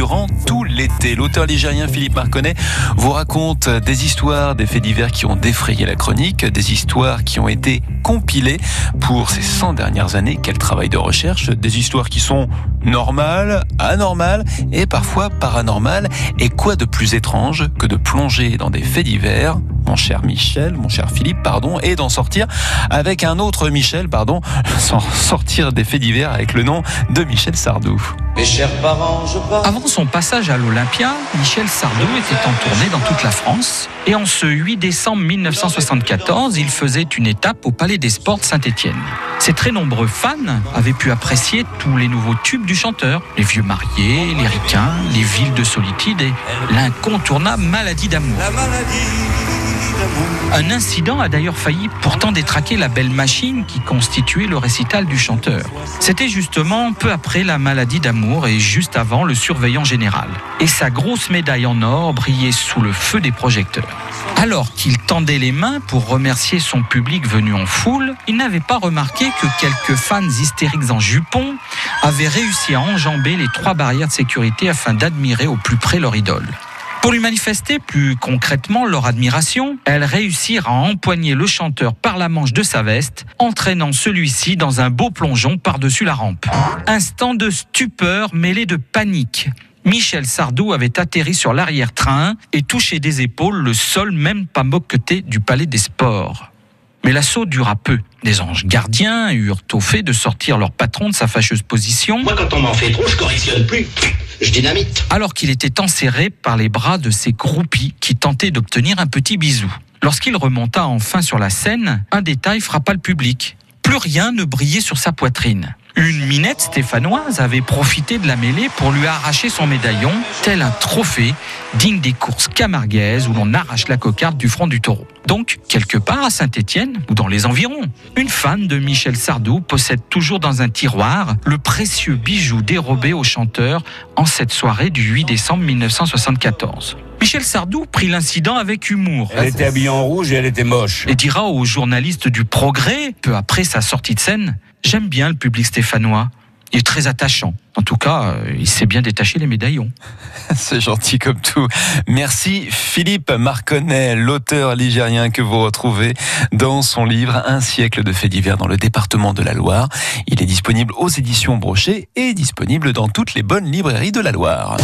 durant tout l'été. L'auteur ligérien Philippe Marconnet vous raconte des histoires, des faits divers qui ont défrayé la chronique, des histoires qui ont été compilées pour ces 100 dernières années. Quel travail de recherche, des histoires qui sont normales, anormales et parfois paranormales. Et quoi de plus étrange que de plonger dans des faits divers mon cher Michel, mon cher Philippe, pardon, et d'en sortir avec un autre Michel, pardon, sans sortir des faits divers avec le nom de Michel Sardou. Mes chers parents, je Avant son passage à l'Olympia, Michel Sardou était en tournée dans toute la France. Et en ce 8 décembre 1974, il faisait une étape au Palais des Sports de Saint-Étienne. Ses très nombreux fans avaient pu apprécier tous les nouveaux tubes du chanteur. Les vieux mariés, les ricains, les villes de solitude et l'incontournable maladie d'amour. Un incident a d'ailleurs failli pourtant détraquer la belle machine qui constituait le récital du chanteur. C'était justement peu après la maladie d'amour et juste avant le surveillant général. Et sa grosse médaille en or brillait sous le feu des projecteurs. Alors qu'il tendait les mains pour remercier son public venu en foule, il n'avait pas remarqué que quelques fans hystériques en jupon avaient réussi à enjamber les trois barrières de sécurité afin d'admirer au plus près leur idole. Pour lui manifester plus concrètement leur admiration, elles réussirent à empoigner le chanteur par la manche de sa veste, entraînant celui-ci dans un beau plongeon par-dessus la rampe. Instant de stupeur mêlé de panique. Michel Sardou avait atterri sur l'arrière-train et touché des épaules le sol même pas moqueté du palais des sports. Mais l'assaut dura peu. Des anges gardiens eurent au fait de sortir leur patron de sa fâcheuse position. Moi, quand on m'en fait trop, je correctionne plus. Je dynamite. Alors qu'il était enserré par les bras de ses groupies qui tentaient d'obtenir un petit bisou. Lorsqu'il remonta enfin sur la scène, un détail frappa le public. Plus rien ne brillait sur sa poitrine. Une minette stéphanoise avait profité de la mêlée pour lui arracher son médaillon, tel un trophée digne des courses camarguaises où l'on arrache la cocarde du front du taureau. Donc, quelque part à Saint-Étienne ou dans les environs, une fan de Michel Sardou possède toujours dans un tiroir le précieux bijou dérobé au chanteur en cette soirée du 8 décembre 1974. Michel Sardou prit l'incident avec humour. Elle était habillée en rouge et elle était moche. Et dira aux journalistes du Progrès, peu après sa sortie de scène, J'aime bien le public stéphanois. Il est très attachant. En tout cas, euh, il sait bien détacher les médaillons. C'est gentil comme tout. Merci Philippe Marconnet, l'auteur ligérien que vous retrouvez dans son livre Un siècle de faits divers dans le département de la Loire. Il est disponible aux éditions Brochet et disponible dans toutes les bonnes librairies de la Loire.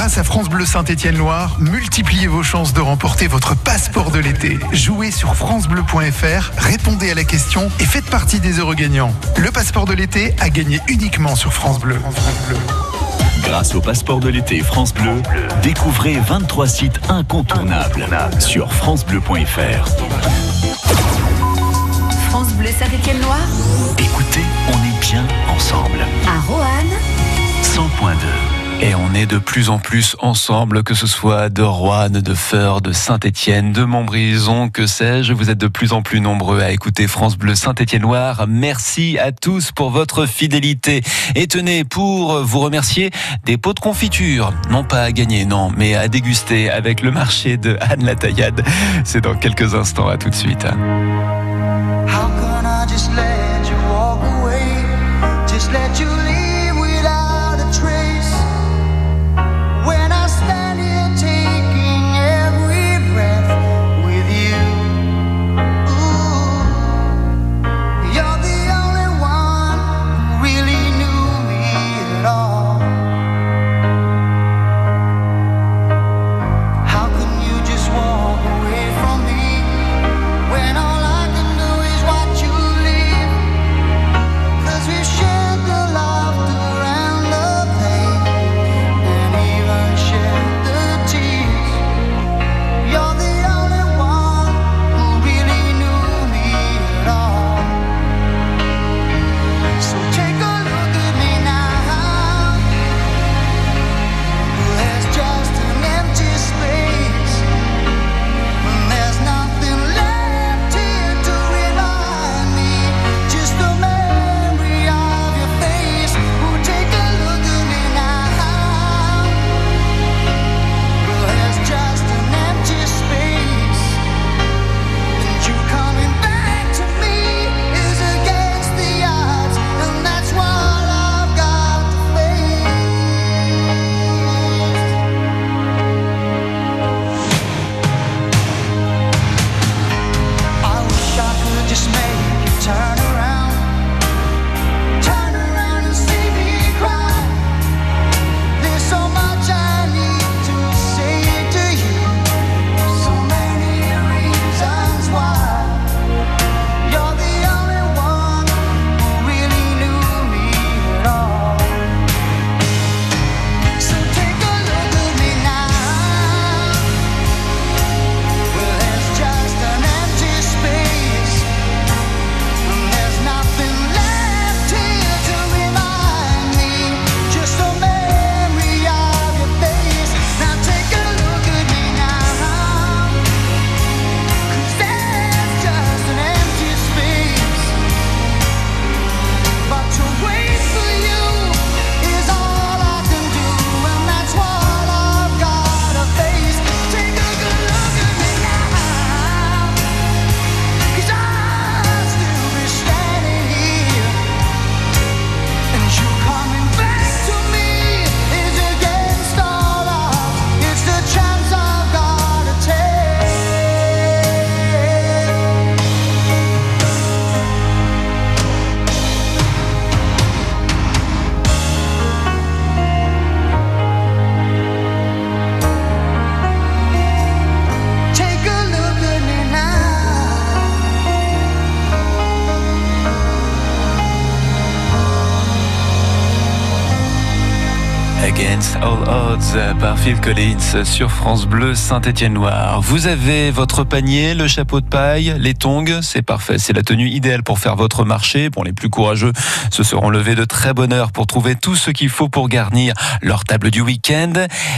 Grâce à France Bleu Saint-Étienne-Loire, multipliez vos chances de remporter votre passeport de l'été. Jouez sur francebleu.fr, répondez à la question et faites partie des heureux gagnants. Le passeport de l'été a gagné uniquement sur France Bleu. Grâce au passeport de l'été France Bleu, découvrez 23 sites incontournables sur francebleu.fr. France Bleu Saint-Étienne-Loire Écoutez, on est bien ensemble. à Roanne 100.2. Et on est de plus en plus ensemble, que ce soit de Roanne, de Feur, de Saint-Étienne, de Montbrison, que sais-je. Vous êtes de plus en plus nombreux à écouter France Bleu Saint-Étienne-Loire. Merci à tous pour votre fidélité. Et tenez, pour vous remercier, des pots de confiture. Non pas à gagner, non, mais à déguster avec le marché de Anne Lataillade. C'est dans quelques instants. À tout de suite. Against All Odds par Phil Collins sur France Bleu Saint-Étienne-Loire. Vous avez votre panier, le chapeau de paille, les tongs, c'est parfait. C'est la tenue idéale pour faire votre marché. Pour les plus courageux, se seront levés de très bonne heure pour trouver tout ce qu'il faut pour garnir leur table du week-end.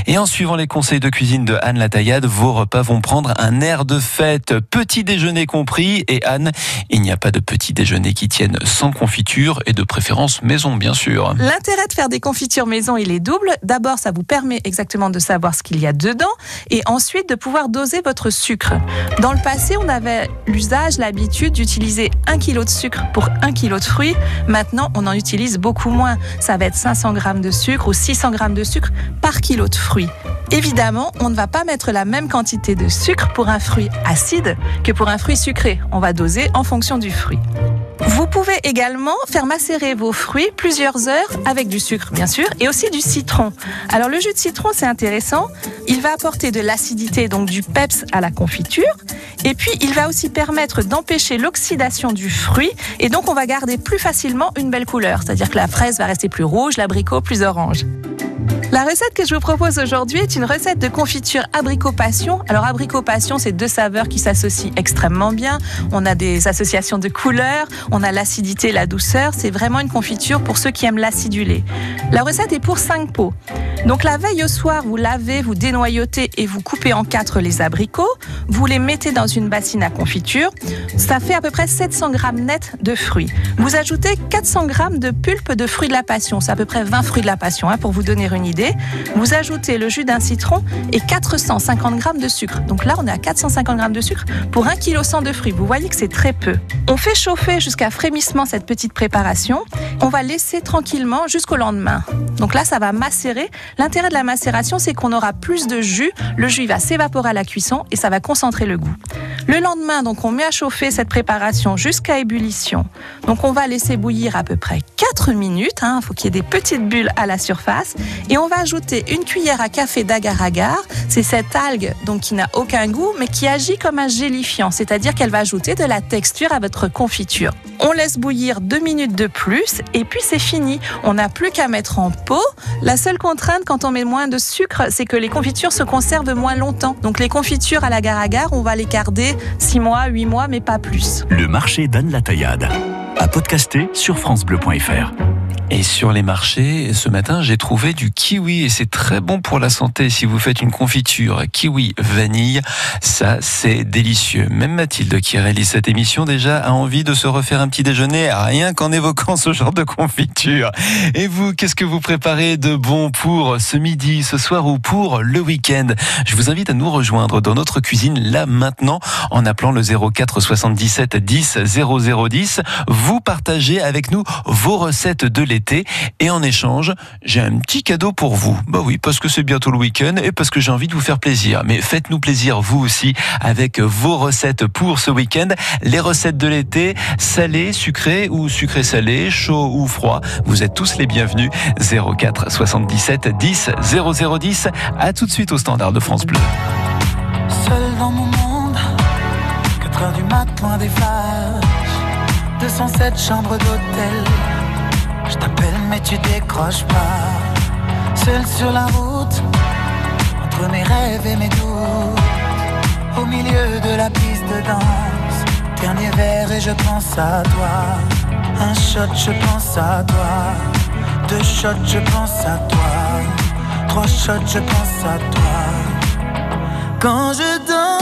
Et en suivant les conseils de cuisine de Anne Lataillade, vos repas vont prendre un air de fête, petit déjeuner compris. Et Anne, il n'y a pas de petit déjeuner qui tienne sans confiture et de préférence maison, bien sûr. L'intérêt de faire des confitures maison, il est double. D'abord, ça vous permet exactement de savoir ce qu'il y a dedans et ensuite de pouvoir doser votre sucre. Dans le passé, on avait l'usage, l'habitude d'utiliser un kilo de sucre pour un kilo de fruits. Maintenant, on en utilise beaucoup moins. Ça va être 500 grammes de sucre ou 600 grammes de sucre par kilo de fruits. Évidemment, on ne va pas mettre la même quantité de sucre pour un fruit acide que pour un fruit sucré. On va doser en fonction du fruit. Vous pouvez également faire macérer vos fruits plusieurs heures avec du sucre, bien sûr, et aussi du citron. Alors le jus de citron, c'est intéressant. Il va apporter de l'acidité, donc du peps à la confiture. Et puis, il va aussi permettre d'empêcher l'oxydation du fruit. Et donc, on va garder plus facilement une belle couleur. C'est-à-dire que la fraise va rester plus rouge, l'abricot plus orange. La recette que je vous propose aujourd'hui est une recette de confiture abricot passion. Alors abricot passion, c'est deux saveurs qui s'associent extrêmement bien. On a des associations de couleurs, on a l'acidité, la douceur. C'est vraiment une confiture pour ceux qui aiment l'acidulé. La recette est pour 5 pots. Donc la veille au soir, vous lavez, vous dénoyautez et vous coupez en quatre les abricots. Vous les mettez dans une bassine à confiture. Ça fait à peu près 700 grammes net de fruits. Vous ajoutez 400 grammes de pulpe de fruits de la passion. C'est à peu près 20 fruits de la passion hein, pour vous donner une idée. Vous ajoutez le jus d'un citron et 450 grammes de sucre. Donc là, on est à 450 grammes de sucre pour 1 kg 100 de fruits. Vous voyez que c'est très peu. On fait chauffer jusqu'à frémissement cette petite préparation. On va laisser tranquillement jusqu'au lendemain. Donc là, ça va macérer. L'intérêt de la macération, c'est qu'on aura plus de jus. Le jus va s'évaporer à la cuisson et ça va concentrer le goût. Le lendemain, donc, on met à chauffer cette préparation jusqu'à ébullition. Donc, on va laisser bouillir à peu près 4 minutes. Il hein. faut qu'il y ait des petites bulles à la surface. Et on va ajouter une cuillère à café d'agar-agar. C'est cette algue donc, qui n'a aucun goût, mais qui agit comme un gélifiant. C'est-à-dire qu'elle va ajouter de la texture à votre confiture. On laisse bouillir 2 minutes de plus et puis c'est fini. On n'a plus qu'à mettre en pot. La seule contrainte quand on met moins de sucre, c'est que les confitures se conservent moins longtemps. Donc les confitures à l'agar-agar, on va les garder 6 mois, 8 mois, mais pas plus. Le marché d'Anne la Taillade. À podcaster sur FranceBleu.fr. Et sur les marchés, ce matin, j'ai trouvé du kiwi et c'est très bon pour la santé si vous faites une confiture kiwi vanille. Ça, c'est délicieux. Même Mathilde, qui réalise cette émission, déjà a envie de se refaire un petit déjeuner rien qu'en évoquant ce genre de confiture. Et vous, qu'est-ce que vous préparez de bon pour ce midi, ce soir ou pour le week-end? Je vous invite à nous rejoindre dans notre cuisine là maintenant en appelant le 04 77 10 0010. Vous partagez avec nous vos recettes de l'été et en échange, j'ai un petit cadeau pour vous. Bah oui, parce que c'est bientôt le week-end et parce que j'ai envie de vous faire plaisir. Mais faites-nous plaisir vous aussi avec vos recettes pour ce week-end. Les recettes de l'été, salé, sucré ou sucré salé, chaud ou froid. Vous êtes tous les bienvenus. 04 77 10 0010. À tout de suite au standard de France Bleu. Seul dans mon monde, 4 heures du des flashs, 207 chambres d'hôtel. Je t'appelle mais tu décroches pas. Seul sur la route, entre mes rêves et mes doutes. Au milieu de la piste de danse, dernier verre et je pense à toi. Un shot, je pense à toi. Deux shots, je pense à toi. Trois shots, je pense à toi. Quand je danse,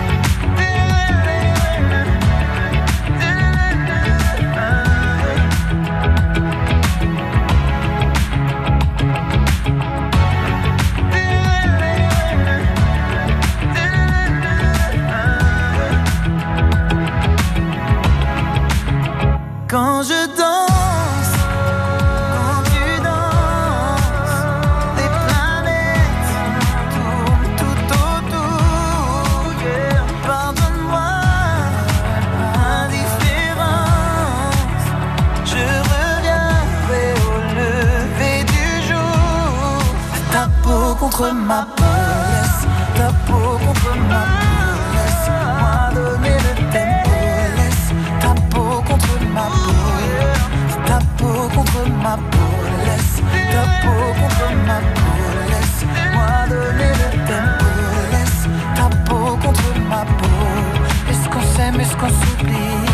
S'aime, est-ce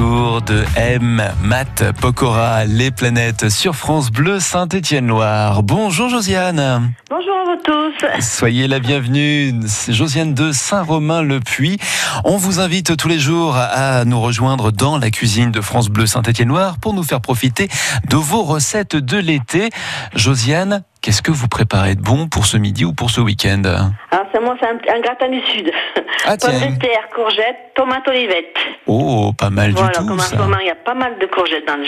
retour de M, Matt Pokora, Les Planètes sur France Bleu Saint-Étienne-Loire. Bonjour Josiane. Bonjour à vous tous. Soyez la bienvenue, c'est Josiane de Saint-Romain-le-Puy. On vous invite tous les jours à nous rejoindre dans la cuisine de France Bleu Saint-Étienne-Loire pour nous faire profiter de vos recettes de l'été. Josiane, qu'est-ce que vous préparez de bon pour ce midi ou pour ce week-end Alors, c'est moi, c'est un, un gratin du Sud. Ah, tiens. Pommes de terre, courgettes, tomates, olivettes. Oh, pas mal voilà, du tout comme il y a pas mal de courgettes dans le